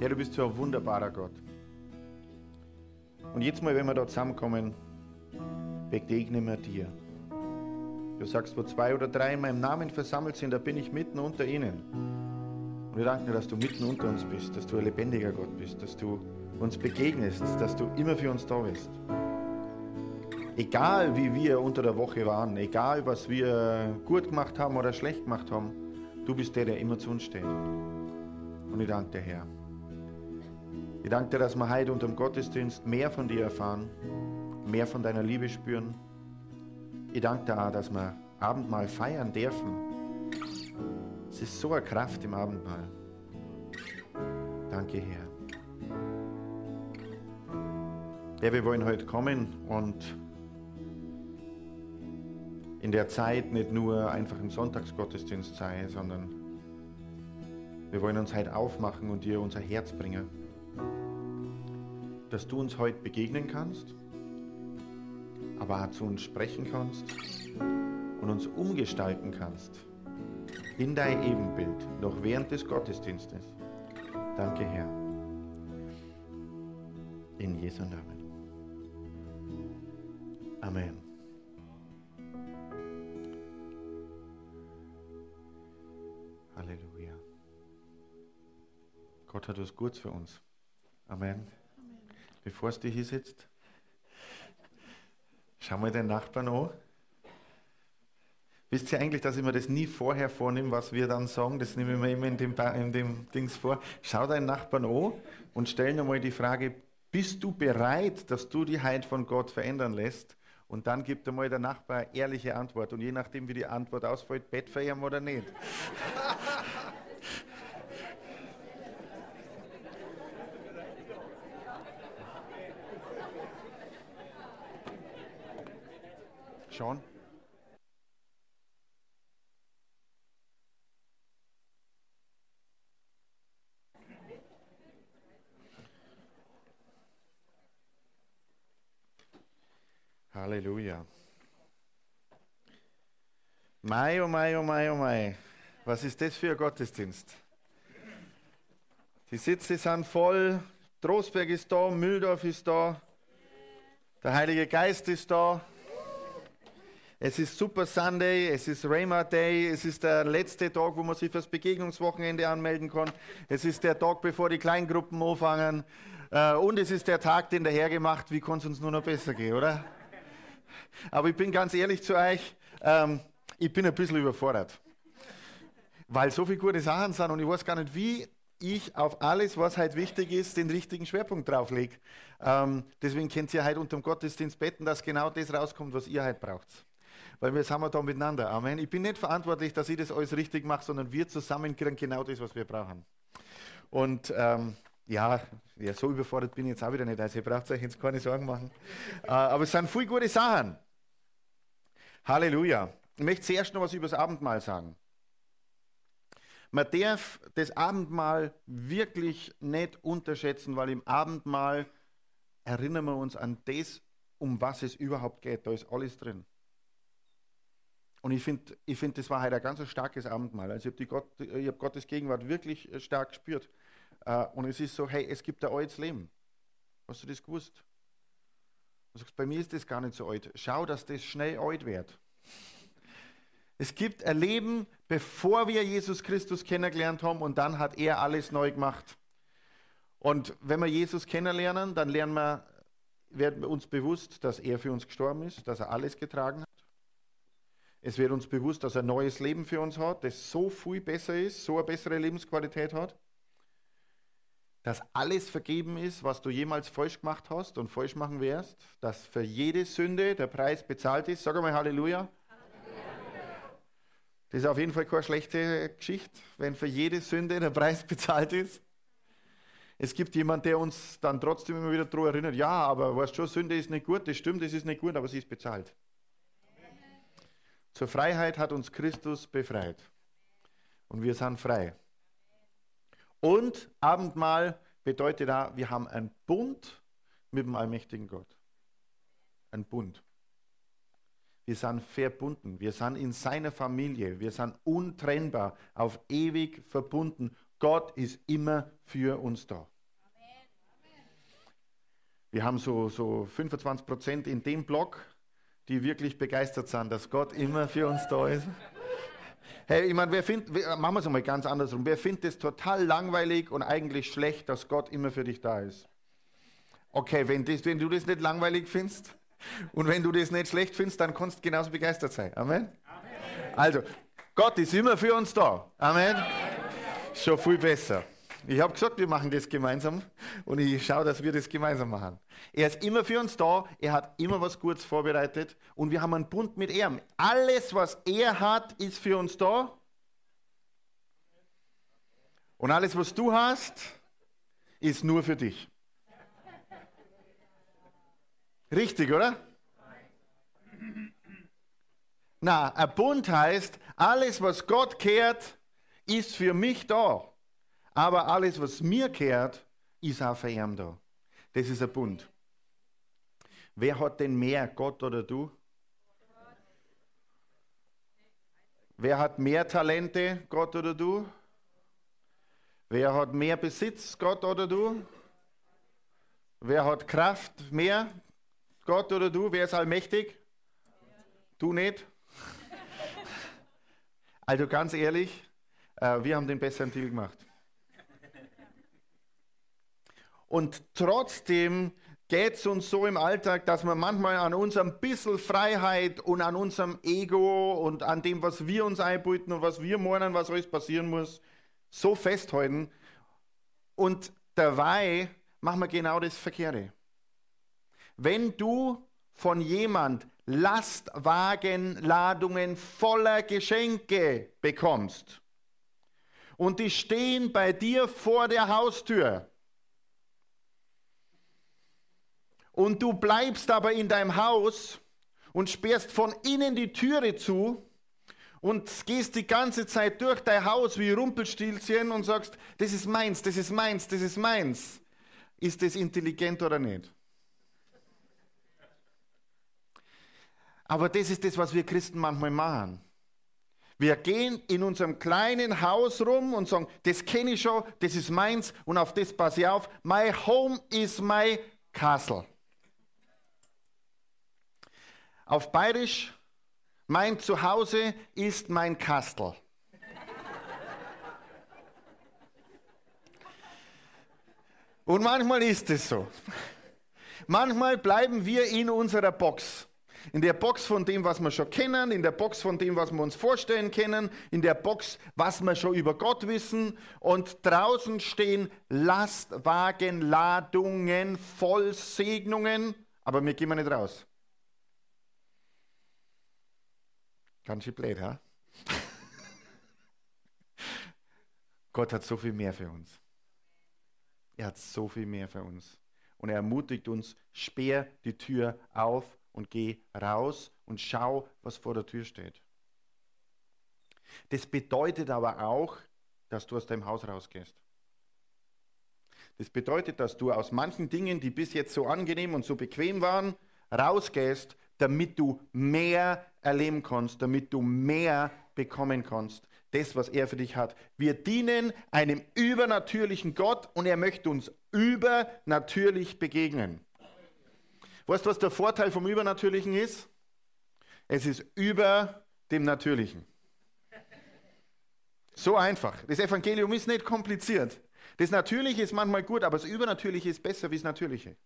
Herr, du bist so ein wunderbarer Gott. Und jetzt mal, wenn wir da zusammenkommen, begegnen wir dir. Du sagst, wo zwei oder drei in meinem Namen versammelt sind, da bin ich mitten unter ihnen. Und wir danken dir, dass du mitten unter uns bist, dass du ein lebendiger Gott bist, dass du uns begegnest, dass du immer für uns da bist. Egal wie wir unter der Woche waren, egal was wir gut gemacht haben oder schlecht gemacht haben, du bist der, der immer zu uns steht. Und ich danke dir, Herr. Ich danke dir, dass wir heute unter dem Gottesdienst mehr von dir erfahren, mehr von deiner Liebe spüren. Ich danke dir auch, dass wir Abendmahl feiern dürfen. Es ist so eine Kraft im Abendmahl. Danke, Herr. Ja, wir wollen heute kommen und in der Zeit nicht nur einfach im Sonntagsgottesdienst sein, sondern wir wollen uns heute aufmachen und dir unser Herz bringen dass du uns heute begegnen kannst, aber auch zu uns sprechen kannst und uns umgestalten kannst in dein Ebenbild, noch während des Gottesdienstes. Danke, Herr. In Jesu Namen. Amen. Halleluja. Gott hat was Gutes für uns. Amen bevor es dir hinsetzt, schau mal deinen Nachbarn an. Wisst ihr eigentlich, dass ich mir das nie vorher vornehme, was wir dann sagen? Das nehme ich mir immer in dem, in dem Dings vor. Schau deinen Nachbarn an und stell dir mal die Frage, bist du bereit, dass du die Heid von Gott verändern lässt? Und dann gibt einmal der Nachbar eine ehrliche Antwort. Und je nachdem, wie die Antwort ausfällt, Bett feiern oder nicht. Sean? Halleluja. Mai, oh Mai, oh Mai, oh Mai. Was ist das für ein Gottesdienst? Die Sitze sind voll, Trostberg ist da, Mühldorf ist da, der Heilige Geist ist da. Es ist Super Sunday, es ist Rayma Day, es ist der letzte Tag, wo man sich fürs Begegnungswochenende anmelden kann. Es ist der Tag, bevor die Kleingruppen anfangen. Äh, und es ist der Tag, den der Herr gemacht. Wie kann es uns nur noch besser gehen, oder? Aber ich bin ganz ehrlich zu euch, ähm, ich bin ein bisschen überfordert. Weil so viele gute Sachen sind und ich weiß gar nicht, wie ich auf alles, was halt wichtig ist, den richtigen Schwerpunkt drauflege. Ähm, deswegen könnt ihr heute unter dem Gottesdienst betten, dass genau das rauskommt, was ihr heute braucht weil wir sind da miteinander. Amen. Ich bin nicht verantwortlich, dass ich das alles richtig mache, sondern wir zusammen kriegen genau das, was wir brauchen. Und ähm, ja, ja, so überfordert bin ich jetzt auch wieder nicht. Also ihr braucht euch jetzt keine Sorgen machen. Äh, aber es sind viele gute Sachen. Halleluja. Ich möchte zuerst noch was über das Abendmahl sagen. Man darf das Abendmahl wirklich nicht unterschätzen, weil im Abendmahl erinnern wir uns an das, um was es überhaupt geht. Da ist alles drin. Und ich finde, ich find, das war heute ein ganz starkes Abendmahl. Also ich habe Gott, hab Gottes Gegenwart wirklich äh, stark gespürt. Äh, und es ist so, hey, es gibt ein altes Leben. Hast du das gewusst? Du sagst, bei mir ist das gar nicht so alt. Schau, dass das schnell alt wird. Es gibt ein Leben, bevor wir Jesus Christus kennengelernt haben und dann hat er alles neu gemacht. Und wenn wir Jesus kennenlernen, dann lernen wir, werden wir uns bewusst, dass er für uns gestorben ist, dass er alles getragen hat. Es wird uns bewusst, dass er ein neues Leben für uns hat, das so viel besser ist, so eine bessere Lebensqualität hat, dass alles vergeben ist, was du jemals falsch gemacht hast und falsch machen wirst, dass für jede Sünde der Preis bezahlt ist. Sag einmal Halleluja. Das ist auf jeden Fall keine schlechte Geschichte, wenn für jede Sünde der Preis bezahlt ist. Es gibt jemanden, der uns dann trotzdem immer wieder daran erinnert, ja, aber weißt schon, Sünde ist nicht gut, das stimmt, das ist nicht gut, aber sie ist bezahlt. Zur Freiheit hat uns Christus befreit. Und wir sind frei. Und Abendmahl bedeutet da, wir haben einen Bund mit dem allmächtigen Gott. Ein Bund. Wir sind verbunden. Wir sind in seiner Familie. Wir sind untrennbar, auf ewig verbunden, Gott ist immer für uns da. Wir haben so, so 25 Prozent in dem Block, die wirklich begeistert sind, dass Gott immer für uns da ist. Hey, ich meine, wer findet, machen wir es mal ganz andersrum. Wer findet es total langweilig und eigentlich schlecht, dass Gott immer für dich da ist? Okay, wenn, das, wenn du das nicht langweilig findest und wenn du das nicht schlecht findest, dann kannst du genauso begeistert sein. Amen? Amen. Also, Gott ist immer für uns da. Amen. Amen. Schon viel besser. Ich habe gesagt, wir machen das gemeinsam und ich schaue, dass wir das gemeinsam machen. Er ist immer für uns da, er hat immer was Gutes vorbereitet und wir haben einen Bund mit ihm. Alles, was er hat, ist für uns da. Und alles, was du hast, ist nur für dich. Richtig, oder? Na, ein Bund heißt, alles, was Gott kehrt, ist für mich da. Aber alles, was mir kehrt, ist auch für ihn da. Das ist ein Bund. Wer hat denn mehr, Gott oder du? Wer hat mehr Talente, Gott oder du? Wer hat mehr Besitz, Gott oder du? Wer hat Kraft mehr, Gott oder du? Wer ist allmächtig? Du nicht? Also ganz ehrlich, äh, wir haben den besseren Deal gemacht. Und trotzdem geht es uns so im Alltag, dass wir manchmal an unserem bisschen Freiheit und an unserem Ego und an dem, was wir uns einbilden und was wir meinen, was alles passieren muss, so festhalten. Und dabei machen wir genau das Verkehrte. Wenn du von jemand Lastwagenladungen voller Geschenke bekommst und die stehen bei dir vor der Haustür, und du bleibst aber in deinem Haus und sperrst von innen die Türe zu und gehst die ganze Zeit durch dein Haus wie Rumpelstilzchen und sagst, das ist meins, das ist meins, das ist meins. Ist das intelligent oder nicht? Aber das ist das, was wir Christen manchmal machen. Wir gehen in unserem kleinen Haus rum und sagen, das kenne ich schon, das ist meins und auf das passe ich auf. My home is my castle. Auf Bayerisch, mein Zuhause ist mein Kastel. Und manchmal ist es so. Manchmal bleiben wir in unserer Box. In der Box von dem, was wir schon kennen, in der Box von dem, was wir uns vorstellen können, in der Box, was wir schon über Gott wissen. Und draußen stehen Lastwagenladungen voll Segnungen, aber wir gehen nicht raus. Ganz schön blöd, ha? Gott hat so viel mehr für uns. Er hat so viel mehr für uns. Und er ermutigt uns, sperr die Tür auf und geh raus und schau, was vor der Tür steht. Das bedeutet aber auch, dass du aus deinem Haus rausgehst. Das bedeutet, dass du aus manchen Dingen, die bis jetzt so angenehm und so bequem waren, rausgehst, damit du mehr erleben kannst, damit du mehr bekommen kannst. Das, was er für dich hat. Wir dienen einem übernatürlichen Gott und er möchte uns übernatürlich begegnen. Weißt du, was der Vorteil vom Übernatürlichen ist? Es ist über dem Natürlichen. So einfach. Das Evangelium ist nicht kompliziert. Das Natürliche ist manchmal gut, aber das Übernatürliche ist besser wie das Natürliche.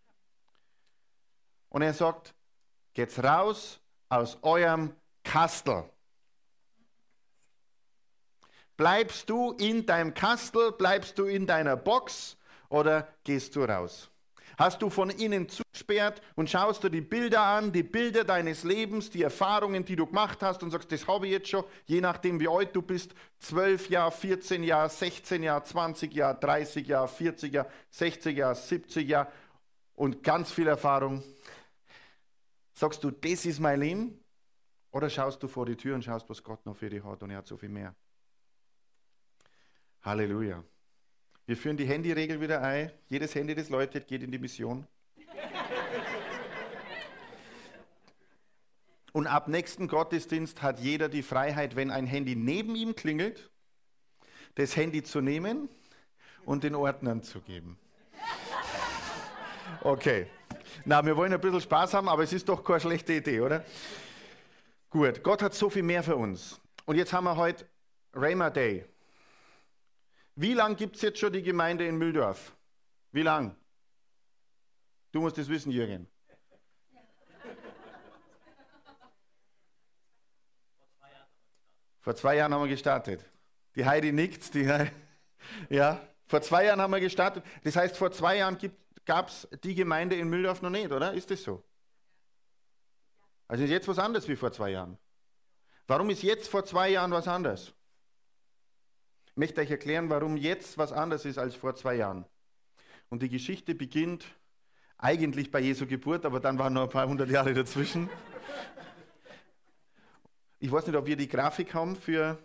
Und er sagt, geht's raus aus eurem Kastel. Bleibst du in deinem Kastel, bleibst du in deiner Box oder gehst du raus? Hast du von innen zugesperrt und schaust du die Bilder an, die Bilder deines Lebens, die Erfahrungen, die du gemacht hast und sagst, das habe ich jetzt schon, je nachdem wie alt du bist, 12 Jahre, 14 Jahre, 16 Jahre, 20 Jahre, 30 Jahre, 40 Jahre, 60 Jahre, 70 Jahre und ganz viel Erfahrung. Sagst du, das ist mein Leben? Oder schaust du vor die Tür und schaust, was Gott noch für dich hat und er hat so viel mehr? Halleluja. Wir führen die Handyregel wieder ein. Jedes Handy, das läutet, geht in die Mission. Und ab nächsten Gottesdienst hat jeder die Freiheit, wenn ein Handy neben ihm klingelt, das Handy zu nehmen und den Ordnern zu geben. Okay. Na, wir wollen ein bisschen Spaß haben, aber es ist doch keine schlechte Idee, oder? Gut, Gott hat so viel mehr für uns. Und jetzt haben wir heute Raymer Day. Wie lange gibt es jetzt schon die Gemeinde in Mühldorf? Wie lang? Du musst es wissen, Jürgen. Vor zwei Jahren haben wir gestartet. Die Heidi nickt. Die Heidi, ja, vor zwei Jahren haben wir gestartet. Das heißt, vor zwei Jahren gab es die Gemeinde in Mühldorf noch nicht, oder? Ist das so? Also ist jetzt was anderes wie vor zwei Jahren. Warum ist jetzt vor zwei Jahren was anderes? Ich möchte euch erklären, warum jetzt was anderes ist als vor zwei Jahren. Und die Geschichte beginnt eigentlich bei Jesu Geburt, aber dann waren noch ein paar hundert Jahre dazwischen. Ich weiß nicht, ob wir die Grafik haben für,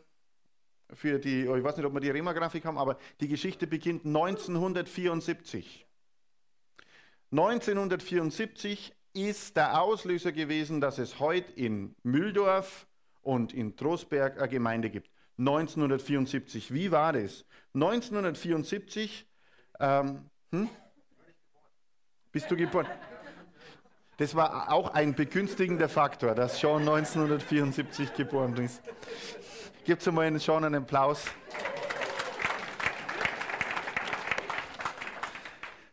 für die, ich weiß nicht, ob wir die Rema-Grafik haben, aber die Geschichte beginnt 1974. 1974 ist der Auslöser gewesen, dass es heute in Mühldorf und in Trostberg eine Gemeinde gibt. 1974. Wie war das? 1974. Ähm, hm? Bist du geboren? Das war auch ein begünstigender Faktor, dass Sean 1974 geboren ist. Gibt es mal Sean einen Applaus.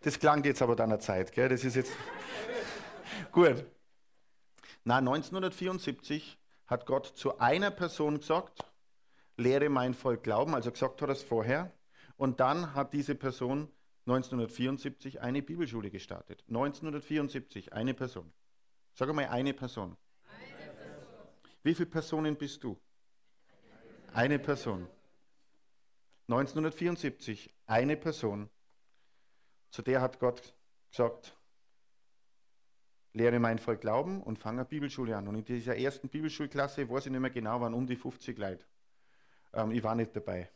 Das klang jetzt aber deiner Zeit, gell? Das ist jetzt. Gut. Na, 1974 hat Gott zu einer Person gesagt, lehre mein Volk glauben, also gesagt hat er es vorher. Und dann hat diese Person 1974 eine Bibelschule gestartet. 1974, eine Person. Sag mal eine Person. Eine Person. Wie viele Personen bist du? Eine Person. 1974, eine Person. Zu der hat Gott gesagt, lehre mein Volk glauben und fange eine Bibelschule an. Und in dieser ersten Bibelschulklasse, weiß ich nicht mehr genau, waren um die 50 Leute. Ähm, ich war nicht dabei.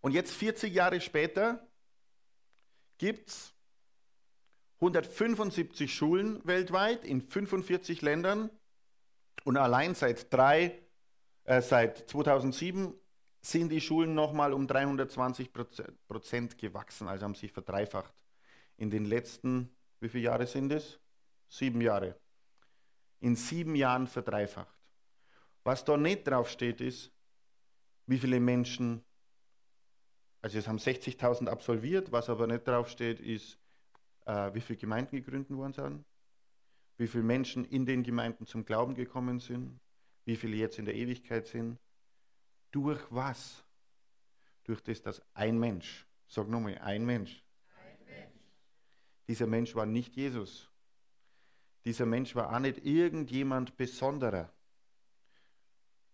Und jetzt 40 Jahre später gibt es 175 Schulen weltweit in 45 Ländern und allein seit, drei, äh, seit 2007 sind die Schulen nochmal um 320 Prozent gewachsen, also haben sich verdreifacht. In den letzten, wie viele Jahre sind es? Sieben Jahre. In sieben Jahren verdreifacht. Was da nicht draufsteht, ist, wie viele Menschen also es haben 60.000 absolviert, was aber nicht draufsteht, ist, äh, wie viele Gemeinden gegründet worden sind, wie viele Menschen in den Gemeinden zum Glauben gekommen sind, wie viele jetzt in der Ewigkeit sind. Durch was? Durch das, dass ein Mensch, sag nochmal, ein Mensch. ein Mensch. Dieser Mensch war nicht Jesus. Dieser Mensch war auch nicht irgendjemand Besonderer.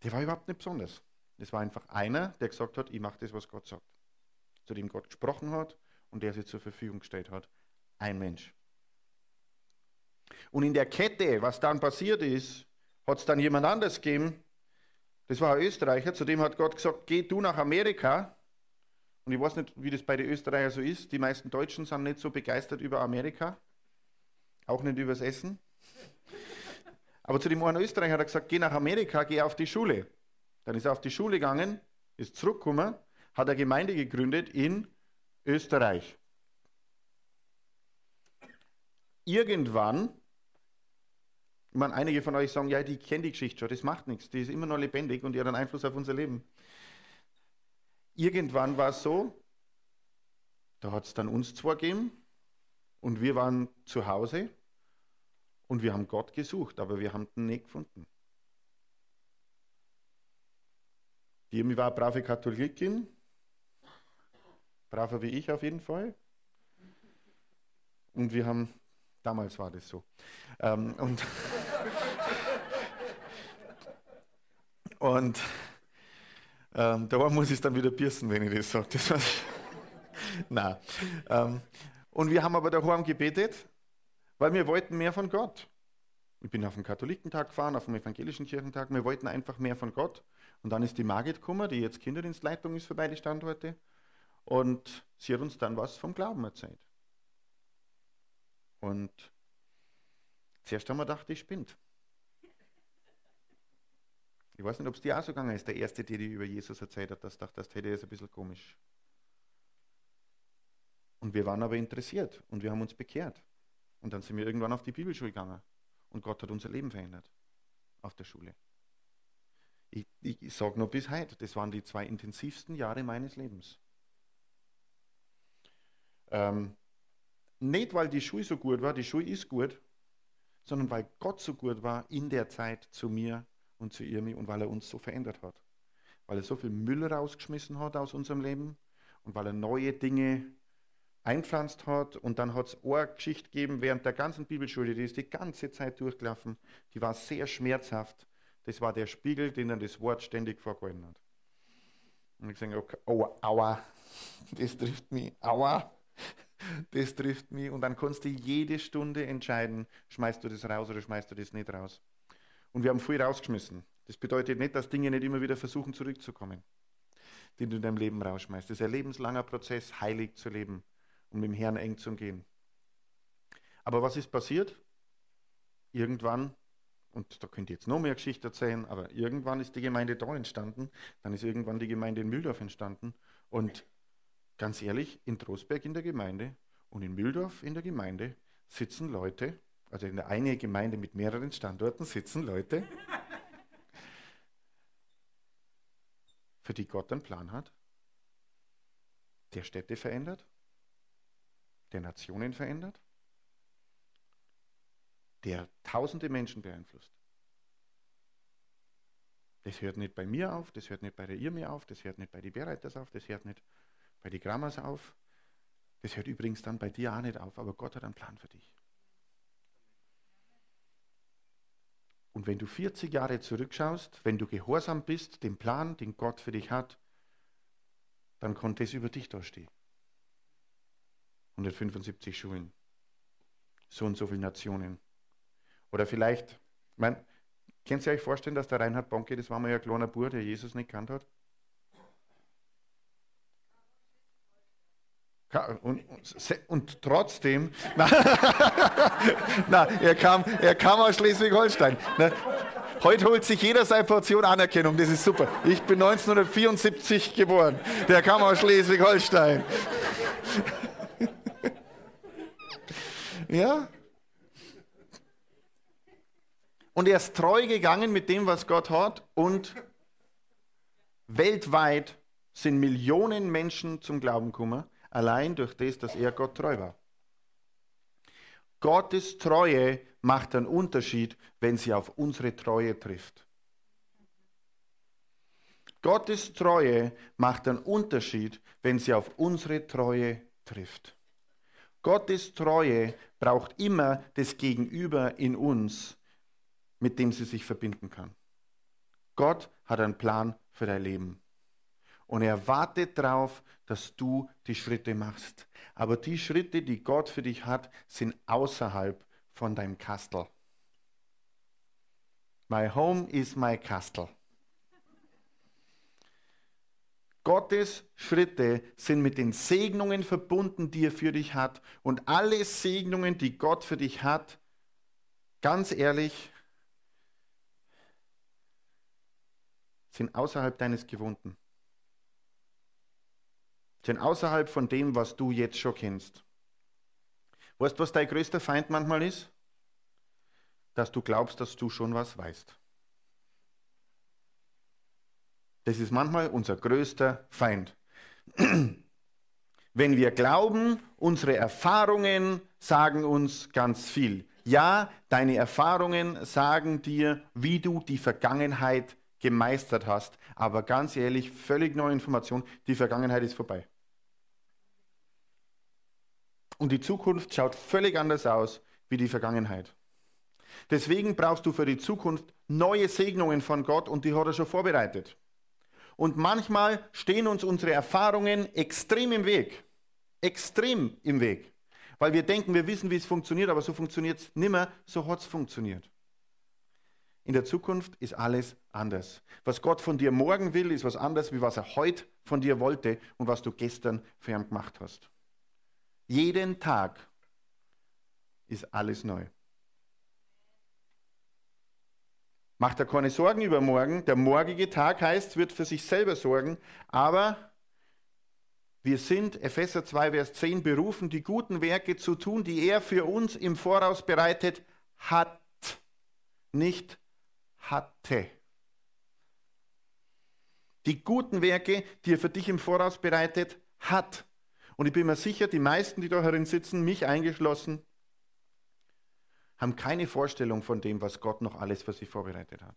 Der war überhaupt nicht besonders. Das war einfach einer, der gesagt hat, ich mache das, was Gott sagt zu dem Gott gesprochen hat und der sie zur Verfügung gestellt hat. Ein Mensch. Und in der Kette, was dann passiert ist, hat es dann jemand anders gegeben. Das war ein Österreicher, zu dem hat Gott gesagt, geh du nach Amerika. Und ich weiß nicht, wie das bei den Österreichern so ist. Die meisten Deutschen sind nicht so begeistert über Amerika. Auch nicht übers Essen. Aber zu dem einen Österreicher hat er gesagt, geh nach Amerika, geh auf die Schule. Dann ist er auf die Schule gegangen, ist zurückgekommen hat er Gemeinde gegründet in Österreich. Irgendwann, ich meine, einige von euch sagen, ja, die kennen die Geschichte schon, das macht nichts, die ist immer noch lebendig und die hat einen Einfluss auf unser Leben. Irgendwann war es so, da hat es dann uns zwei gegeben und wir waren zu Hause und wir haben Gott gesucht, aber wir haben ihn nicht gefunden. Die war eine brave Katholikin, braver wie ich auf jeden Fall. Und wir haben, damals war das so. Ähm, und und ähm, da muss ich es dann wieder piercen, wenn ich das sage. Das na. Ähm, und wir haben aber daheim gebetet, weil wir wollten mehr von Gott. Ich bin auf den Katholikentag gefahren, auf den evangelischen Kirchentag. Wir wollten einfach mehr von Gott. Und dann ist die Margit gekommen, die jetzt Kinderdienstleitung ist für beide Standorte. Und sie hat uns dann was vom Glauben erzählt. Und zuerst haben wir gedacht, die spinnt. Ich weiß nicht, ob es dir auch so gegangen ist. Der erste, der dir über Jesus erzählt hat, das dachte, das hätte ist ein bisschen komisch. Und wir waren aber interessiert und wir haben uns bekehrt. Und dann sind wir irgendwann auf die Bibelschule gegangen. Und Gott hat unser Leben verändert. Auf der Schule. Ich, ich, ich sage nur bis heute, das waren die zwei intensivsten Jahre meines Lebens. Ähm, nicht, weil die Schule so gut war, die Schule ist gut, sondern weil Gott so gut war in der Zeit zu mir und zu ihr und weil er uns so verändert hat. Weil er so viel Müll rausgeschmissen hat aus unserem Leben und weil er neue Dinge einpflanzt hat. Und dann hat es eine Geschichte gegeben während der ganzen Bibelschule, die ist die ganze Zeit durchgelaufen. Die war sehr schmerzhaft. Das war der Spiegel, den er das Wort ständig vorgehalten hat. Und ich sage, okay, oh, aua, das trifft mich, aua, das trifft mich. Und dann kannst du jede Stunde entscheiden, schmeißt du das raus oder schmeißt du das nicht raus. Und wir haben viel rausgeschmissen. Das bedeutet nicht, dass Dinge nicht immer wieder versuchen zurückzukommen, die du in deinem Leben rausschmeißt. Das ist ein lebenslanger Prozess, heilig zu leben und mit dem Herrn eng zu gehen. Aber was ist passiert? Irgendwann, und da könnt ihr jetzt noch mehr Geschichte erzählen, aber irgendwann ist die Gemeinde da entstanden, dann ist irgendwann die Gemeinde in Mühldorf entstanden und ganz ehrlich, in Trostberg in der Gemeinde und in Mühldorf in der Gemeinde sitzen Leute, also in der eine Gemeinde mit mehreren Standorten sitzen Leute, für die Gott einen Plan hat, der Städte verändert, der Nationen verändert, der tausende Menschen beeinflusst. Das hört nicht bei mir auf, das hört nicht bei der Irme auf, das hört nicht bei den Bereiters auf, das hört nicht bei den Grammers auf. Das hört übrigens dann bei dir auch nicht auf, aber Gott hat einen Plan für dich. Und wenn du 40 Jahre zurückschaust, wenn du gehorsam bist, dem Plan, den Gott für dich hat, dann konnte es über dich da stehen. 175 Schulen, so und so viele Nationen. Oder vielleicht, ich meine, könnt ihr euch vorstellen, dass der Reinhard Bonke, das war mal ja ein kleiner Bur, der Jesus nicht kannt hat? Und, und, trotzdem, na, na, er, kam, er kam aus Schleswig-Holstein. Heute holt sich jeder seine Portion Anerkennung, das ist super. Ich bin 1974 geboren, der kam aus Schleswig-Holstein. Ja? Und er ist treu gegangen mit dem, was Gott hat. Und weltweit sind Millionen Menschen zum Glauben gekommen, allein durch das, dass er Gott treu war. Gottes Treue macht einen Unterschied, wenn sie auf unsere Treue trifft. Gottes Treue macht einen Unterschied, wenn sie auf unsere Treue trifft. Gottes Treue braucht immer das Gegenüber in uns, mit dem sie sich verbinden kann. Gott hat einen Plan für dein Leben. Und er wartet darauf, dass du die Schritte machst. Aber die Schritte, die Gott für dich hat, sind außerhalb von deinem Kastel. My home is my castle. Gottes Schritte sind mit den Segnungen verbunden, die er für dich hat. Und alle Segnungen, die Gott für dich hat, ganz ehrlich, sind außerhalb deines Gewohnten. Sind außerhalb von dem, was du jetzt schon kennst. Weißt du, was dein größter Feind manchmal ist? Dass du glaubst, dass du schon was weißt. Das ist manchmal unser größter Feind. Wenn wir glauben, unsere Erfahrungen sagen uns ganz viel. Ja, deine Erfahrungen sagen dir, wie du die Vergangenheit gemeistert hast. Aber ganz ehrlich, völlig neue Information, die Vergangenheit ist vorbei. Und die Zukunft schaut völlig anders aus wie die Vergangenheit. Deswegen brauchst du für die Zukunft neue Segnungen von Gott und die hat er schon vorbereitet. Und manchmal stehen uns unsere Erfahrungen extrem im Weg. Extrem im Weg. Weil wir denken, wir wissen, wie es funktioniert, aber so funktioniert es nimmer, so hat es funktioniert. In der Zukunft ist alles anders. Was Gott von dir morgen will, ist was anderes, wie was er heute von dir wollte und was du gestern für ihn gemacht hast. Jeden Tag ist alles neu. Macht er keine Sorgen über morgen. Der morgige Tag heißt, wird für sich selber sorgen. Aber wir sind, Epheser 2, Vers 10, berufen, die guten Werke zu tun, die er für uns im Voraus bereitet hat. Nicht hatte. Die guten Werke, die er für dich im Voraus bereitet hat. Und ich bin mir sicher, die meisten, die da herin sitzen, mich eingeschlossen, haben keine Vorstellung von dem, was Gott noch alles für sie vorbereitet hat.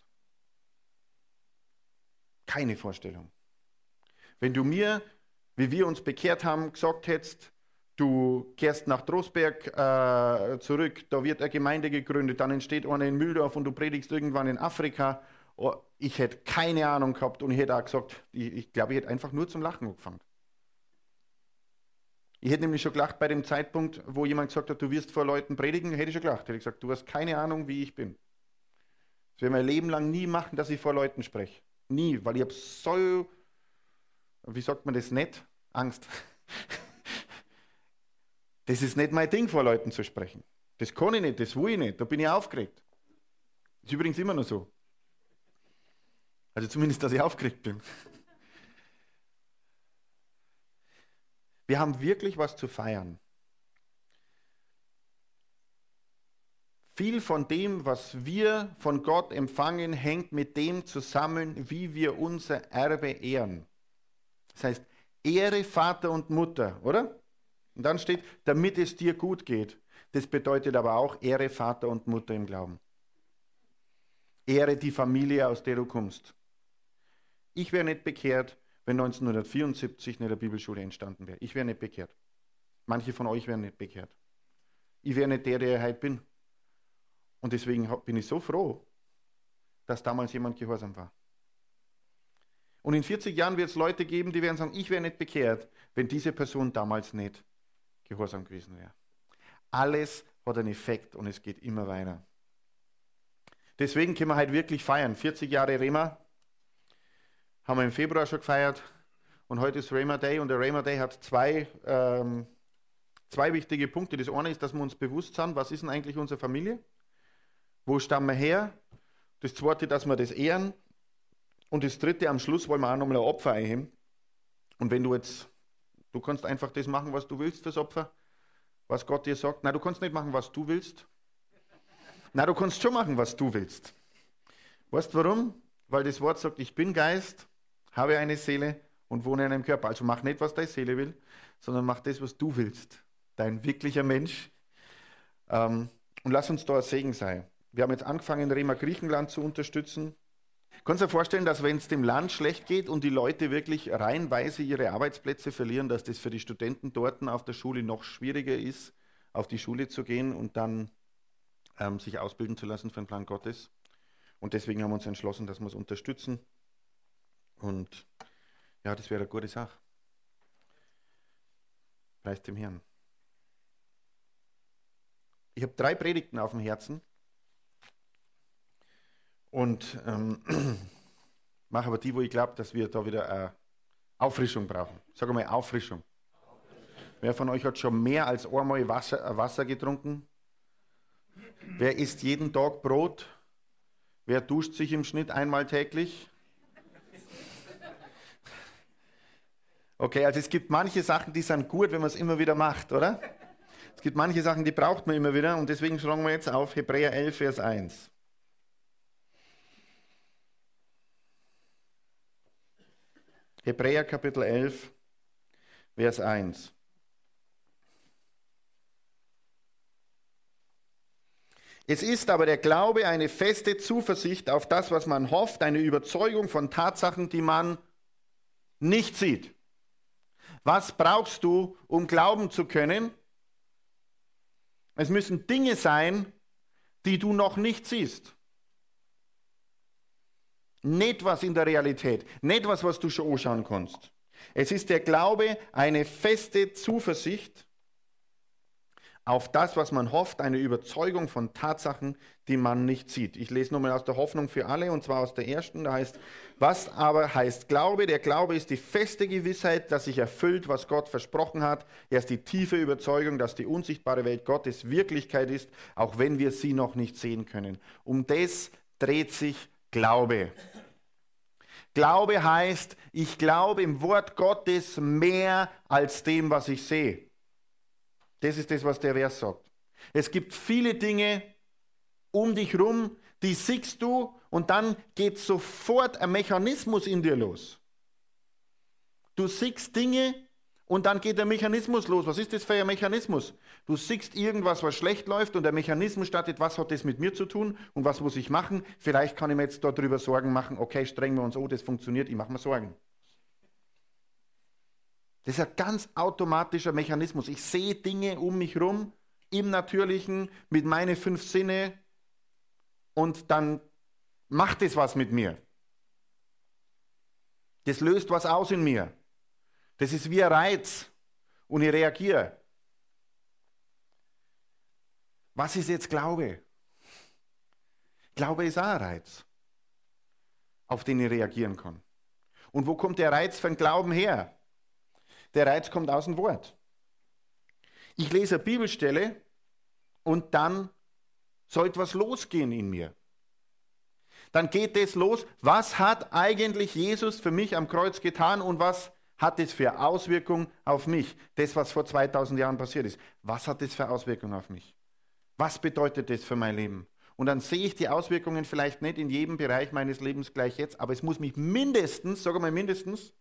Keine Vorstellung. Wenn du mir, wie wir uns bekehrt haben, gesagt hättest, du kehrst nach Trostberg äh, zurück, da wird eine Gemeinde gegründet, dann entsteht eine in Mühldorf und du predigst irgendwann in Afrika, oh, ich hätte keine Ahnung gehabt und ich hätte auch gesagt, ich, ich glaube, ich hätte einfach nur zum Lachen angefangen. Ich hätte nämlich schon gelacht bei dem Zeitpunkt, wo jemand gesagt hat, du wirst vor Leuten predigen, hätte ich schon gelacht. Hätte ich gesagt, du hast keine Ahnung, wie ich bin. Das werde ich mein Leben lang nie machen, dass ich vor Leuten spreche. Nie, weil ich habe so, wie sagt man das nicht? Angst. Das ist nicht mein Ding, vor Leuten zu sprechen. Das kann ich nicht, das will ich nicht, da bin ich aufgeregt. Das ist übrigens immer noch so. Also zumindest, dass ich aufgeregt bin. Wir haben wirklich was zu feiern. Viel von dem, was wir von Gott empfangen, hängt mit dem zusammen, wie wir unser Erbe ehren. Das heißt, Ehre Vater und Mutter, oder? Und dann steht, damit es dir gut geht. Das bedeutet aber auch Ehre Vater und Mutter im Glauben. Ehre die Familie, aus der du kommst. Ich wäre nicht bekehrt, wenn 1974 eine Bibelschule entstanden wäre. Ich wäre nicht bekehrt. Manche von euch wären nicht bekehrt. Ich wäre nicht der, der ich heute bin. Und deswegen bin ich so froh, dass damals jemand gehorsam war. Und in 40 Jahren wird es Leute geben, die werden sagen, ich wäre nicht bekehrt, wenn diese Person damals nicht gehorsam gewesen wäre. Alles hat einen Effekt und es geht immer weiter. Deswegen können wir heute wirklich feiern. 40 Jahre Rema, haben wir im Februar schon gefeiert und heute ist Raymer Day und der Raymer Day hat zwei, ähm, zwei wichtige Punkte. Das eine ist, dass wir uns bewusst sind, was ist denn eigentlich unsere Familie? Wo stammen wir her? Das zweite, dass wir das ehren. Und das dritte, am Schluss wollen wir auch nochmal ein Opfer einheben. Und wenn du jetzt, du kannst einfach das machen, was du willst fürs Opfer, was Gott dir sagt. Nein, du kannst nicht machen, was du willst. Nein, du kannst schon machen, was du willst. Weißt du warum? Weil das Wort sagt, ich bin Geist habe eine Seele und wohne in einem Körper. Also mach nicht, was deine Seele will, sondern mach das, was du willst. Dein wirklicher Mensch. Ähm, und lass uns da ein Segen sein. Wir haben jetzt angefangen, Rema Griechenland zu unterstützen. Kannst du dir vorstellen, dass wenn es dem Land schlecht geht und die Leute wirklich reihenweise ihre Arbeitsplätze verlieren, dass das für die Studenten dort auf der Schule noch schwieriger ist, auf die Schule zu gehen und dann ähm, sich ausbilden zu lassen für den Plan Gottes? Und deswegen haben wir uns entschlossen, dass wir es unterstützen. Und ja, das wäre eine gute Sache. Preis dem Herrn. Ich habe drei Predigten auf dem Herzen und ähm, mache aber die, wo ich glaube, dass wir da wieder eine Auffrischung brauchen. Sag mal Auffrischung. Wer von euch hat schon mehr als einmal Wasser, Wasser getrunken? Wer isst jeden Tag Brot? Wer duscht sich im Schnitt einmal täglich? Okay, also es gibt manche Sachen, die sind gut, wenn man es immer wieder macht, oder? Es gibt manche Sachen, die braucht man immer wieder und deswegen schlagen wir jetzt auf Hebräer 11, Vers 1. Hebräer Kapitel 11, Vers 1. Es ist aber der Glaube eine feste Zuversicht auf das, was man hofft, eine Überzeugung von Tatsachen, die man nicht sieht. Was brauchst du, um glauben zu können? Es müssen Dinge sein, die du noch nicht siehst. Nicht was in der Realität, nicht was, was du schon anschauen kannst. Es ist der Glaube eine feste Zuversicht auf das, was man hofft, eine Überzeugung von Tatsachen, die man nicht sieht. Ich lese nochmal aus der Hoffnung für alle, und zwar aus der ersten, da heißt, was aber heißt Glaube? Der Glaube ist die feste Gewissheit, dass sich erfüllt, was Gott versprochen hat. Er ist die tiefe Überzeugung, dass die unsichtbare Welt Gottes Wirklichkeit ist, auch wenn wir sie noch nicht sehen können. Um das dreht sich Glaube. Glaube heißt, ich glaube im Wort Gottes mehr als dem, was ich sehe. Das ist das, was der Vers sagt. Es gibt viele Dinge um dich rum, die siehst du und dann geht sofort ein Mechanismus in dir los. Du siehst Dinge und dann geht der Mechanismus los. Was ist das für ein Mechanismus? Du siehst irgendwas, was schlecht läuft und der Mechanismus startet, was hat das mit mir zu tun und was muss ich machen? Vielleicht kann ich mir jetzt darüber Sorgen machen, okay, strengen wir uns, oh, das funktioniert, ich mache mir Sorgen. Das ist ein ganz automatischer Mechanismus. Ich sehe Dinge um mich herum im Natürlichen mit meinen fünf Sinne und dann macht es was mit mir. Das löst was aus in mir. Das ist wie ein Reiz und ich reagiere. Was ist jetzt Glaube? Glaube ist auch ein Reiz, auf den ich reagieren kann. Und wo kommt der Reiz von Glauben her? Der Reiz kommt aus dem Wort. Ich lese eine Bibelstelle und dann soll etwas losgehen in mir. Dann geht es los. Was hat eigentlich Jesus für mich am Kreuz getan und was hat es für Auswirkungen auf mich? Das, was vor 2000 Jahren passiert ist. Was hat es für Auswirkungen auf mich? Was bedeutet das für mein Leben? Und dann sehe ich die Auswirkungen vielleicht nicht in jedem Bereich meines Lebens gleich jetzt, aber es muss mich mindestens, sag mal mindestens,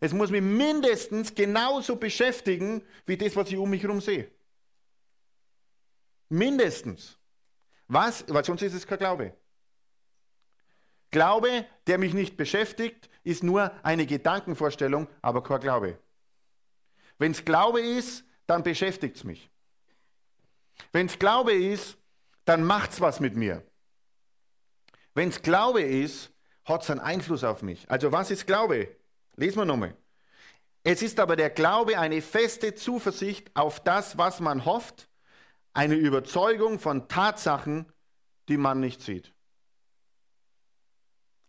es muss mich mindestens genauso beschäftigen wie das, was ich um mich herum sehe. Mindestens. Was? Weil sonst ist es kein Glaube. Glaube, der mich nicht beschäftigt, ist nur eine Gedankenvorstellung, aber kein Glaube. Wenn es Glaube ist, dann beschäftigt es mich. Wenn es Glaube ist, dann macht es was mit mir. Wenn es Glaube ist, hat es einen Einfluss auf mich. Also was ist Glaube? Lesen wir nochmal. Es ist aber der Glaube eine feste Zuversicht auf das, was man hofft, eine Überzeugung von Tatsachen, die man nicht sieht.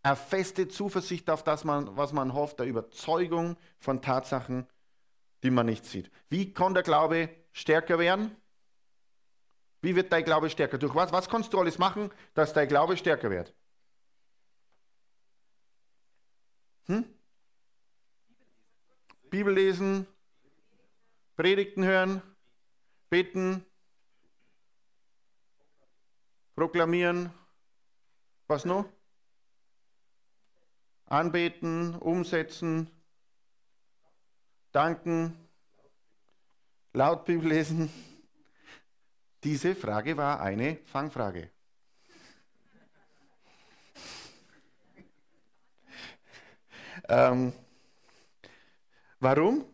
Eine feste Zuversicht auf das, was man hofft, eine Überzeugung von Tatsachen, die man nicht sieht. Wie kann der Glaube stärker werden? Wie wird dein Glaube stärker? Durch was? Was kannst du alles machen, dass dein Glaube stärker wird? Hm? Bibel lesen, Predigten hören, beten, proklamieren. Was noch? Anbeten, umsetzen, danken, laut Bibel lesen. Diese Frage war eine Fangfrage. ähm, warum?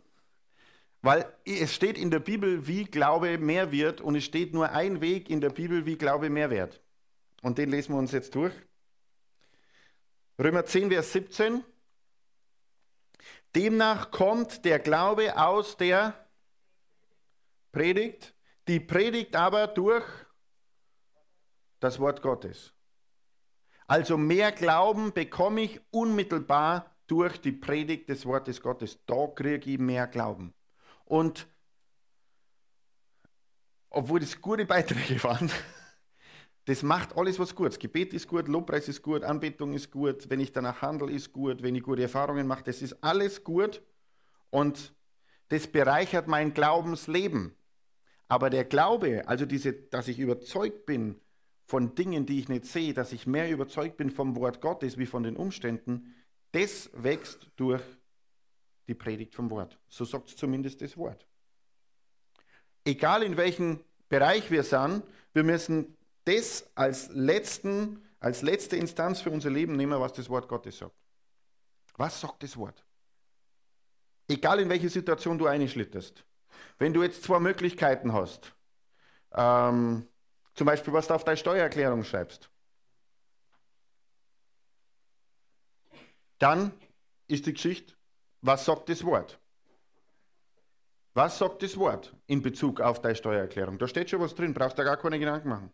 Weil es steht in der Bibel, wie Glaube mehr wird und es steht nur ein Weg in der Bibel, wie Glaube mehr wird. Und den lesen wir uns jetzt durch. Römer 10, Vers 17. Demnach kommt der Glaube aus der Predigt, die Predigt aber durch das Wort Gottes. Also mehr Glauben bekomme ich unmittelbar durch die Predigt des Wortes Gottes. Da kriege ich mehr Glauben. Und obwohl das gute Beiträge waren, das macht alles was gut. Gebet ist gut, Lobpreis ist gut, Anbetung ist gut, wenn ich danach handle, ist gut, wenn ich gute Erfahrungen mache, das ist alles gut und das bereichert mein Glaubensleben. Aber der Glaube, also diese, dass ich überzeugt bin von Dingen, die ich nicht sehe, dass ich mehr überzeugt bin vom Wort Gottes wie von den Umständen, das wächst durch die Predigt vom Wort. So sagt es zumindest das Wort. Egal in welchem Bereich wir sind, wir müssen das als, letzten, als letzte Instanz für unser Leben nehmen, was das Wort Gottes sagt. Was sagt das Wort? Egal in welche Situation du einschlitterst. Wenn du jetzt zwei Möglichkeiten hast, ähm, zum Beispiel, was du auf deine Steuererklärung schreibst, dann ist die Geschichte, was sagt das Wort? Was sagt das Wort in Bezug auf deine Steuererklärung? Da steht schon was drin, brauchst du gar keine Gedanken machen.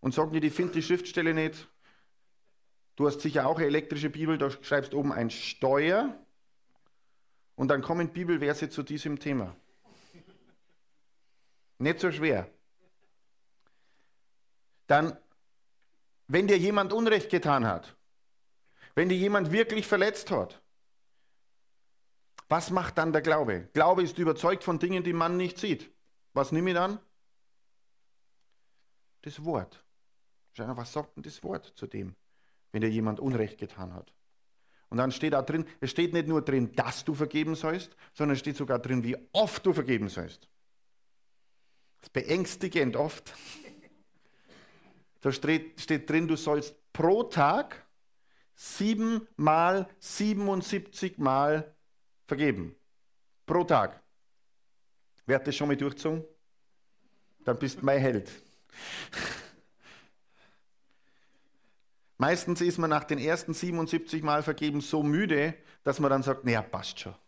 Und sagen dir, ich finde die Schriftstelle nicht. Du hast sicher auch eine elektrische Bibel, da schreibst oben ein Steuer und dann kommen Bibelverse zu diesem Thema. Nicht so schwer. Dann wenn dir jemand Unrecht getan hat, wenn dir jemand wirklich verletzt hat, was macht dann der Glaube? Glaube ist überzeugt von Dingen, die man nicht sieht. Was nehme ich dann? Das Wort. Was sagt denn das Wort zu dem, wenn dir jemand Unrecht getan hat? Und dann steht da drin, es steht nicht nur drin, dass du vergeben sollst, sondern es steht sogar drin, wie oft du vergeben sollst. Das ist beängstigend oft. Da steht, steht drin, du sollst pro Tag sieben mal 77 Mal vergeben. Pro Tag. Wer hat das schon mal durchgezogen? Dann bist du mein Held. Meistens ist man nach den ersten 77 Mal vergeben so müde, dass man dann sagt, naja, passt schon.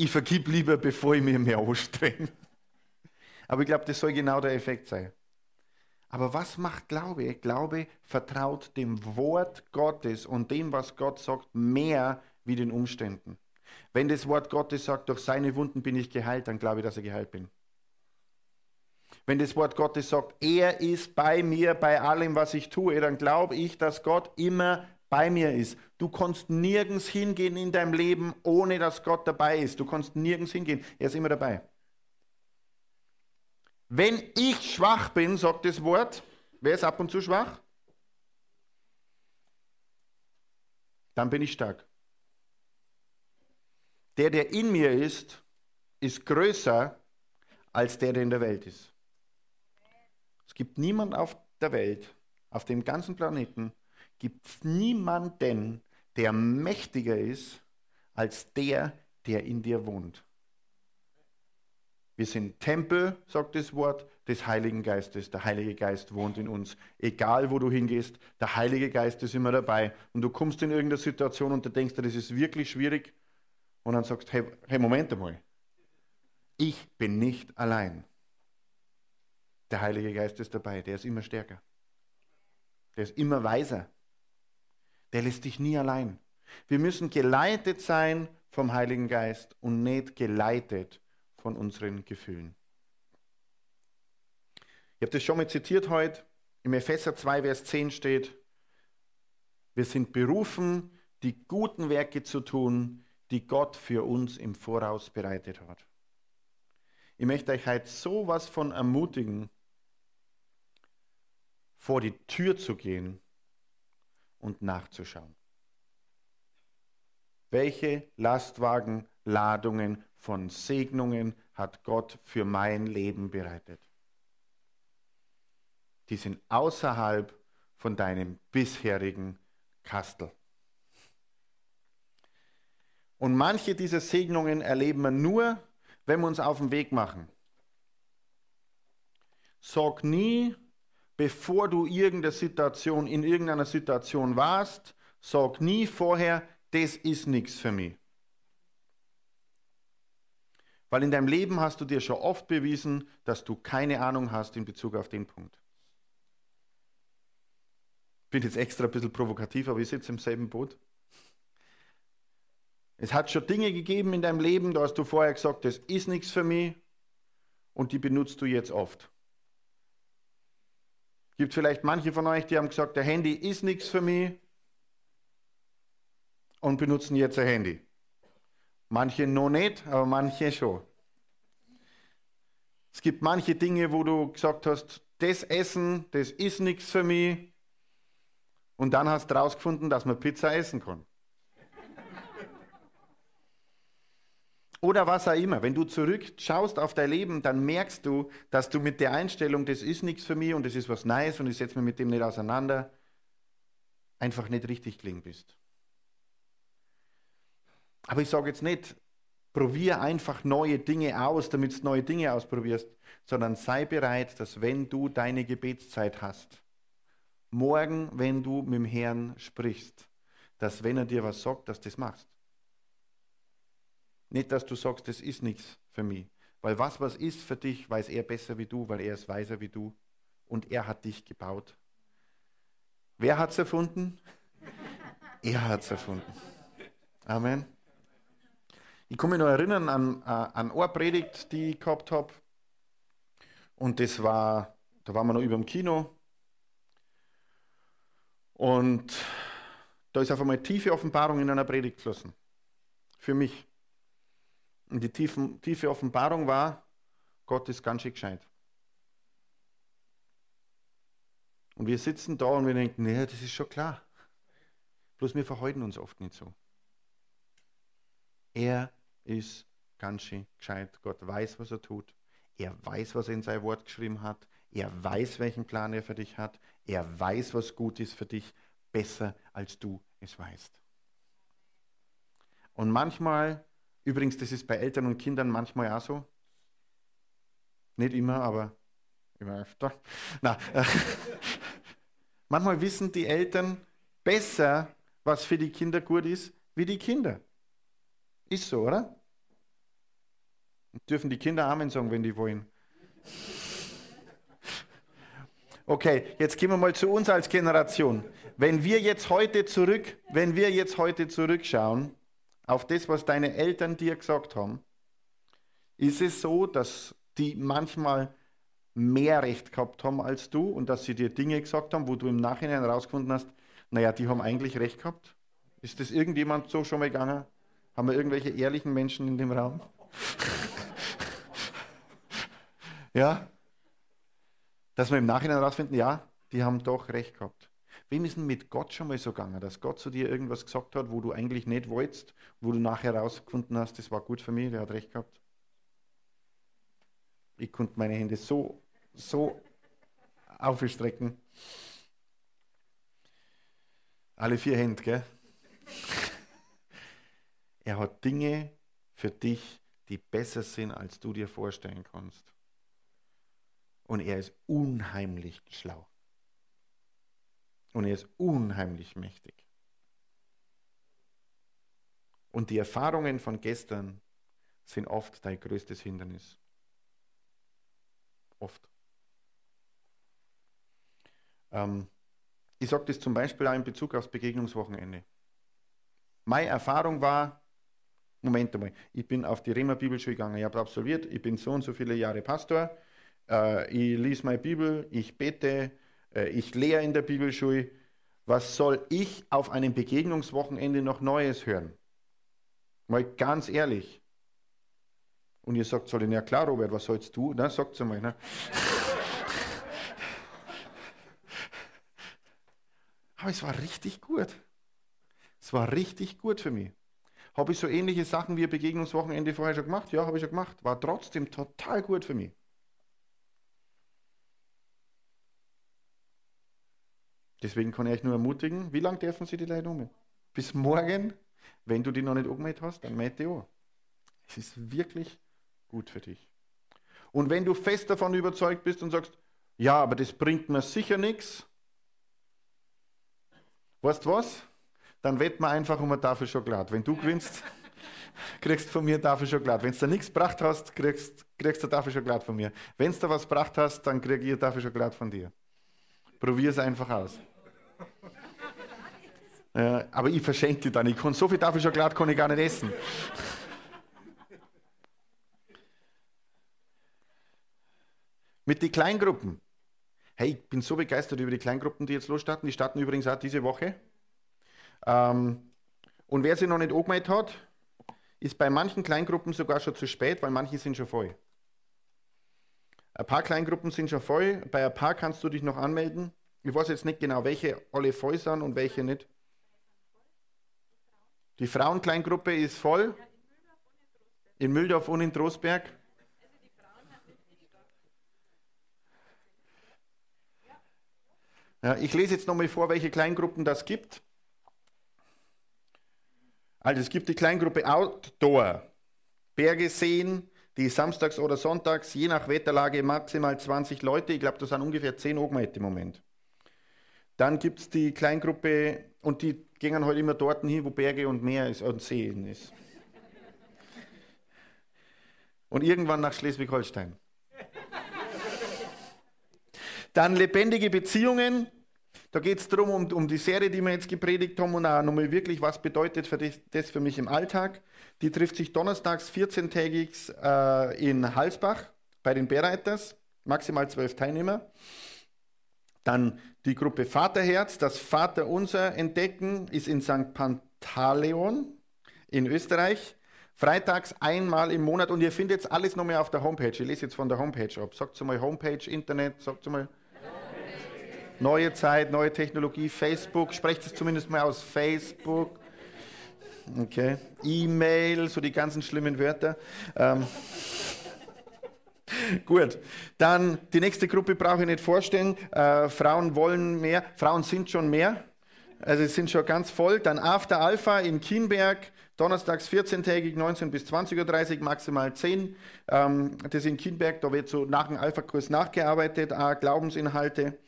Ich vergib lieber, bevor ich mir mehr anstrenge. Aber ich glaube, das soll genau der Effekt sein. Aber was macht Glaube? Glaube vertraut dem Wort Gottes und dem, was Gott sagt, mehr wie den Umständen. Wenn das Wort Gottes sagt, durch seine Wunden bin ich geheilt, dann glaube ich, dass ich geheilt bin. Wenn das Wort Gottes sagt, er ist bei mir bei allem, was ich tue, dann glaube ich, dass Gott immer bei mir ist. Du kannst nirgends hingehen in deinem Leben, ohne dass Gott dabei ist. Du kannst nirgends hingehen. Er ist immer dabei. Wenn ich schwach bin, sagt das Wort, wer ist ab und zu schwach? Dann bin ich stark. Der, der in mir ist, ist größer als der, der in der Welt ist. Es gibt niemanden auf der Welt, auf dem ganzen Planeten, gibt es niemanden, der mächtiger ist als der, der in dir wohnt. Wir sind Tempel, sagt das Wort, des Heiligen Geistes. Der Heilige Geist wohnt in uns. Egal, wo du hingehst, der Heilige Geist ist immer dabei. Und du kommst in irgendeine Situation und du denkst, das ist wirklich schwierig. Und dann sagst, hey, hey Moment einmal. Ich bin nicht allein. Der Heilige Geist ist dabei, der ist immer stärker. Der ist immer weiser. Der lässt dich nie allein. Wir müssen geleitet sein vom Heiligen Geist und nicht geleitet von unseren Gefühlen. Ich habe das schon mal zitiert heute. Im Epheser 2, Vers 10 steht, wir sind berufen, die guten Werke zu tun, die Gott für uns im Voraus bereitet hat. Ich möchte euch heute sowas von ermutigen, vor die Tür zu gehen und nachzuschauen. Welche Lastwagenladungen von Segnungen hat Gott für mein Leben bereitet? Die sind außerhalb von deinem bisherigen Kastel. Und manche dieser Segnungen erleben wir nur, wenn wir uns auf den Weg machen. Sag nie, bevor du irgendeine Situation, in irgendeiner Situation warst, sag nie vorher, das ist nichts für mich. Weil in deinem Leben hast du dir schon oft bewiesen, dass du keine Ahnung hast in Bezug auf den Punkt. Ich bin jetzt extra ein bisschen provokativ, aber ich sitze im selben Boot. Es hat schon Dinge gegeben in deinem Leben, da hast du vorher gesagt, das ist nichts für mich und die benutzt du jetzt oft. Gibt vielleicht manche von euch, die haben gesagt, der Handy ist nichts für mich und benutzen jetzt ein Handy. Manche noch nicht, aber manche schon. Es gibt manche Dinge, wo du gesagt hast, das Essen, das ist nichts für mich. Und dann hast du herausgefunden, dass man Pizza essen kann. Oder was auch immer. Wenn du zurückschaust auf dein Leben, dann merkst du, dass du mit der Einstellung, das ist nichts für mich und das ist was Neues und ich setze mich mit dem nicht auseinander, einfach nicht richtig klingen bist. Aber ich sage jetzt nicht, probier einfach neue Dinge aus, damit du neue Dinge ausprobierst, sondern sei bereit, dass wenn du deine Gebetszeit hast, morgen, wenn du mit dem Herrn sprichst, dass wenn er dir was sagt, dass du das machst. Nicht, dass du sagst, das ist nichts für mich. Weil was was ist für dich, weiß er besser wie du, weil er ist weiser wie du. Und er hat dich gebaut. Wer hat es erfunden? er hat es erfunden. Amen. Ich kann mich noch erinnern an, an eine Predigt, die ich gehabt habe. Und das war, da waren wir noch über dem Kino. Und da ist auf einmal tiefe Offenbarung in einer Predigt geflossen. Für mich. Und die tiefen, tiefe Offenbarung war, Gott ist ganz schön gescheit. Und wir sitzen da und wir denken, naja, das ist schon klar. Bloß wir verhalten uns oft nicht so. Er ist ganz schön gescheit. Gott weiß, was er tut. Er weiß, was er in sein Wort geschrieben hat. Er weiß, welchen Plan er für dich hat. Er weiß, was gut ist für dich, besser als du es weißt. Und manchmal, übrigens, das ist bei Eltern und Kindern manchmal auch so. Nicht immer, aber immer öfter. Na, manchmal wissen die Eltern besser, was für die Kinder gut ist, wie die Kinder. Ist so, oder? Dürfen die Kinder Amen sagen, wenn die wollen. Okay, jetzt gehen wir mal zu uns als Generation. Wenn wir jetzt heute zurück, wenn wir jetzt heute zurückschauen auf das, was deine Eltern dir gesagt haben, ist es so, dass die manchmal mehr Recht gehabt haben als du und dass sie dir Dinge gesagt haben, wo du im Nachhinein herausgefunden hast, naja, die haben eigentlich Recht gehabt? Ist das irgendjemand so schon mal gegangen? Haben wir irgendwelche ehrlichen Menschen in dem Raum? ja? Dass wir im Nachhinein herausfinden, ja, die haben doch recht gehabt. Wem ist denn mit Gott schon mal so gegangen, dass Gott zu dir irgendwas gesagt hat, wo du eigentlich nicht wolltest, wo du nachher herausgefunden hast, das war gut für mich, der hat recht gehabt? Ich konnte meine Hände so, so aufstrecken. Alle vier Hände, gell? er hat Dinge für dich, die besser sind, als du dir vorstellen kannst. Und er ist unheimlich schlau. Und er ist unheimlich mächtig. Und die Erfahrungen von gestern sind oft dein größtes Hindernis. Oft. Ähm, ich sage das zum Beispiel auch in Bezug aufs Begegnungswochenende. Meine Erfahrung war, Moment einmal, ich bin auf die Rema Bibelschule gegangen, ich habe absolviert, ich bin so und so viele Jahre Pastor, äh, ich lese meine Bibel, ich bete, äh, ich lehre in der Bibelschule. Was soll ich auf einem Begegnungswochenende noch Neues hören? Mal ganz ehrlich. Und ihr sagt, soll ich, ja klar, Robert, was sollst du? Na, sagt es mal. Ne? Aber es war richtig gut. Es war richtig gut für mich. Habe ich so ähnliche Sachen wie ein Begegnungswochenende vorher schon gemacht? Ja, habe ich schon gemacht. War trotzdem total gut für mich. Deswegen kann ich euch nur ermutigen, wie lange dürfen Sie die Leute um? Bis morgen. Wenn du die noch nicht umgemeldet hast, dann melde dich an. Es ist wirklich gut für dich. Und wenn du fest davon überzeugt bist und sagst, ja, aber das bringt mir sicher nichts, weißt du was? Dann wetten wir einfach um eine Tafel Schokolade. Wenn du gewinnst, kriegst du von mir eine Tafel Schokolade. Wenn du nichts gebracht hast, kriegst, kriegst du eine Tafel Schokolade von mir. Wenn du was gebracht hast, dann krieg ich eine Tafel Schokolade von dir. Probier es einfach aus. Ja, aber ich verschenke die dann. Ich kann so viel Tafel Schokolade kann ich gar nicht essen. Mit den Kleingruppen. Hey, ich bin so begeistert über die Kleingruppen, die jetzt losstarten. Die starten übrigens auch diese Woche. Ähm, und wer sich noch nicht angemeldet hat, ist bei manchen Kleingruppen sogar schon zu spät, weil manche sind schon voll. Ein paar Kleingruppen sind schon voll, bei ein paar kannst du dich noch anmelden. Ich weiß jetzt nicht genau, welche alle voll sind und welche nicht. Die Frauenkleingruppe ist voll. In Mühldorf und in Trostberg. Ja, ich lese jetzt nochmal vor, welche Kleingruppen das gibt. Also es gibt die Kleingruppe Outdoor. Berge sehen, die samstags oder sonntags, je nach Wetterlage, maximal 20 Leute. Ich glaube, das sind ungefähr 10 Ogmet im Moment. Dann gibt es die Kleingruppe, und die gehen halt immer dort hin, wo Berge und Meer ist, und Seen ist. Und irgendwann nach Schleswig-Holstein. Dann lebendige Beziehungen. Da geht es darum, um, um die Serie, die wir jetzt gepredigt haben und auch nochmal wirklich, was bedeutet für das, das für mich im Alltag. Die trifft sich donnerstags 14-tägig äh, in Halsbach bei den Bereiters, maximal zwölf Teilnehmer. Dann die Gruppe Vaterherz, das Vaterunser entdecken, ist in St. Pantaleon in Österreich. Freitags einmal im Monat und ihr findet jetzt alles nochmal auf der Homepage. Ich lese jetzt von der Homepage ab. Sagt mal Homepage, Internet, sagt mal. Neue Zeit, neue Technologie, Facebook, sprecht es zumindest mal aus. Facebook, okay. E-Mail, so die ganzen schlimmen Wörter. Ähm. Gut, dann die nächste Gruppe brauche ich nicht vorstellen. Äh, Frauen wollen mehr, Frauen sind schon mehr. Also es sind schon ganz voll. Dann After Alpha in Kienberg, donnerstags 14-tägig, 19 bis 20.30 Uhr, maximal 10. Ähm, das in Kienberg, da wird so nach dem Alpha-Kurs nachgearbeitet, auch Glaubensinhalte.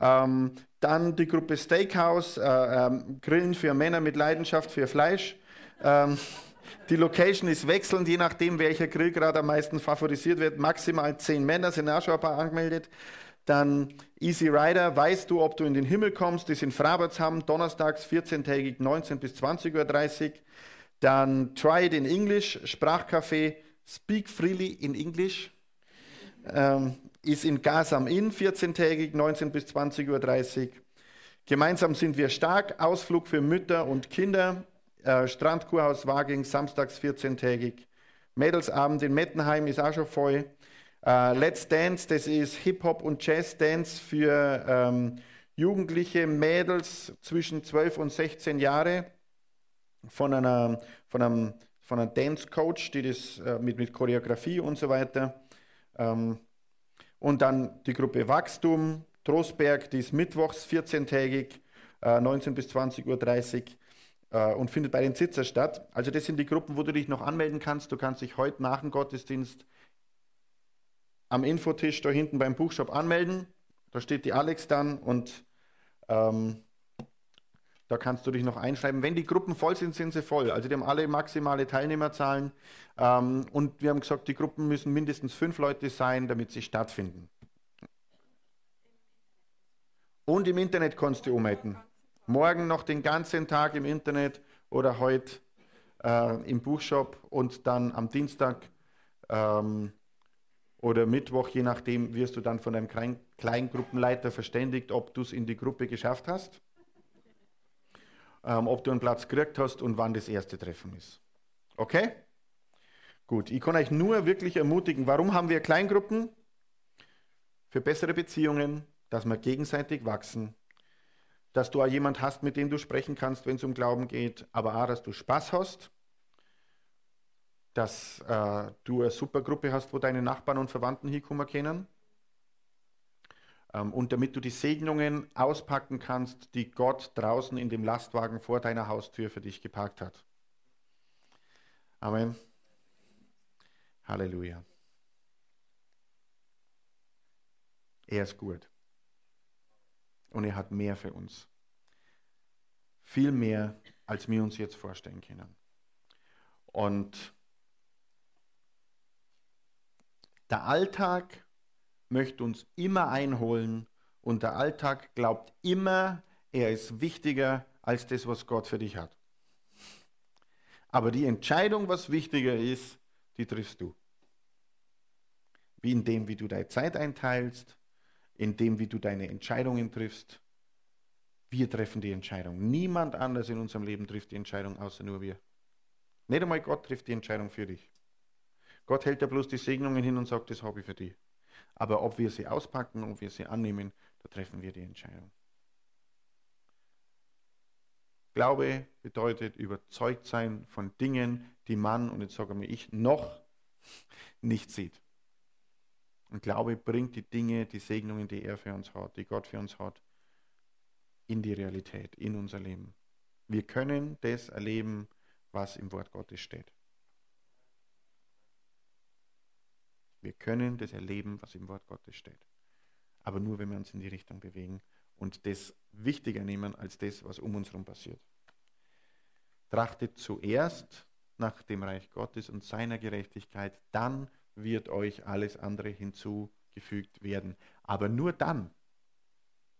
Ähm, dann die Gruppe Steakhouse, äh, ähm, Grillen für Männer mit Leidenschaft für Fleisch. Ähm, die Location ist wechselnd, je nachdem, welcher Grill gerade am meisten favorisiert wird. Maximal 10 Männer sind auch schon ein paar angemeldet. Dann Easy Rider, weißt du, ob du in den Himmel kommst, die sind Frabertsham, donnerstags 14-tägig 19 bis 20.30 Uhr. Dann Try it in English, Sprachcafé, Speak Freely in English. Ähm, ist in Gasam Inn 14-tägig 19 bis 20.30 Uhr. Gemeinsam sind wir stark, Ausflug für Mütter und Kinder, äh, Strandkurhaus Waging, samstags 14-tägig. Mädelsabend in Mettenheim ist auch schon voll. Uh, Let's Dance, das ist Hip-Hop und Jazz-Dance für ähm, jugendliche Mädels zwischen 12 und 16 Jahre von, einer, von einem, von einem Dance-Coach, die das äh, mit, mit Choreografie und so weiter. Ähm, und dann die Gruppe Wachstum, Trostberg, die ist mittwochs 14-tägig, äh, 19 bis 20.30 Uhr äh, und findet bei den Sitzer statt. Also das sind die Gruppen, wo du dich noch anmelden kannst. Du kannst dich heute nach dem Gottesdienst am Infotisch da hinten beim Buchshop anmelden. Da steht die Alex dann und ähm, da kannst du dich noch einschreiben. Wenn die Gruppen voll sind, sind sie voll. Also die haben alle maximale Teilnehmerzahlen. Ähm, und wir haben gesagt, die Gruppen müssen mindestens fünf Leute sein, damit sie stattfinden. Und im Internet kannst du umhalten. Morgen noch den ganzen Tag im Internet oder heute äh, im Buchshop und dann am Dienstag ähm, oder Mittwoch, je nachdem, wirst du dann von deinem Klein Kleingruppenleiter verständigt, ob du es in die Gruppe geschafft hast, ähm, ob du einen Platz gekriegt hast und wann das erste Treffen ist. Okay? Gut, ich kann euch nur wirklich ermutigen, warum haben wir Kleingruppen? Für bessere Beziehungen, dass wir gegenseitig wachsen, dass du auch jemand hast, mit dem du sprechen kannst, wenn es um Glauben geht, aber auch, dass du Spaß hast dass äh, du eine super Gruppe hast, wo deine Nachbarn und Verwandten hinkommen können. Ähm, und damit du die Segnungen auspacken kannst, die Gott draußen in dem Lastwagen vor deiner Haustür für dich geparkt hat. Amen. Halleluja. Er ist gut. Und er hat mehr für uns. Viel mehr, als wir uns jetzt vorstellen können. Und Der Alltag möchte uns immer einholen und der Alltag glaubt immer, er ist wichtiger als das, was Gott für dich hat. Aber die Entscheidung, was wichtiger ist, die triffst du. Wie in dem, wie du deine Zeit einteilst, in dem, wie du deine Entscheidungen triffst. Wir treffen die Entscheidung. Niemand anders in unserem Leben trifft die Entscheidung, außer nur wir. Nicht einmal Gott trifft die Entscheidung für dich. Gott hält ja bloß die Segnungen hin und sagt, das habe ich für dich. Aber ob wir sie auspacken, ob wir sie annehmen, da treffen wir die Entscheidung. Glaube bedeutet überzeugt sein von Dingen, die man, und jetzt sage ich, noch nicht sieht. Und Glaube bringt die Dinge, die Segnungen, die er für uns hat, die Gott für uns hat, in die Realität, in unser Leben. Wir können das erleben, was im Wort Gottes steht. Wir können das erleben, was im Wort Gottes steht. Aber nur, wenn wir uns in die Richtung bewegen und das wichtiger nehmen als das, was um uns herum passiert. Trachtet zuerst nach dem Reich Gottes und seiner Gerechtigkeit, dann wird euch alles andere hinzugefügt werden. Aber nur dann.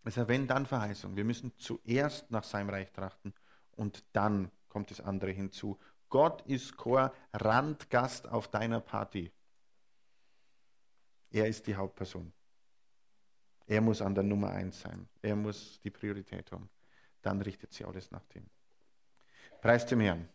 Es ist eine Wenn-Dann-Verheißung. Wir müssen zuerst nach seinem Reich trachten und dann kommt das andere hinzu. Gott ist kein Randgast auf deiner Party. Er ist die Hauptperson. Er muss an der Nummer eins sein. Er muss die Priorität haben. Dann richtet sie alles nach dem. Preis dem Herrn.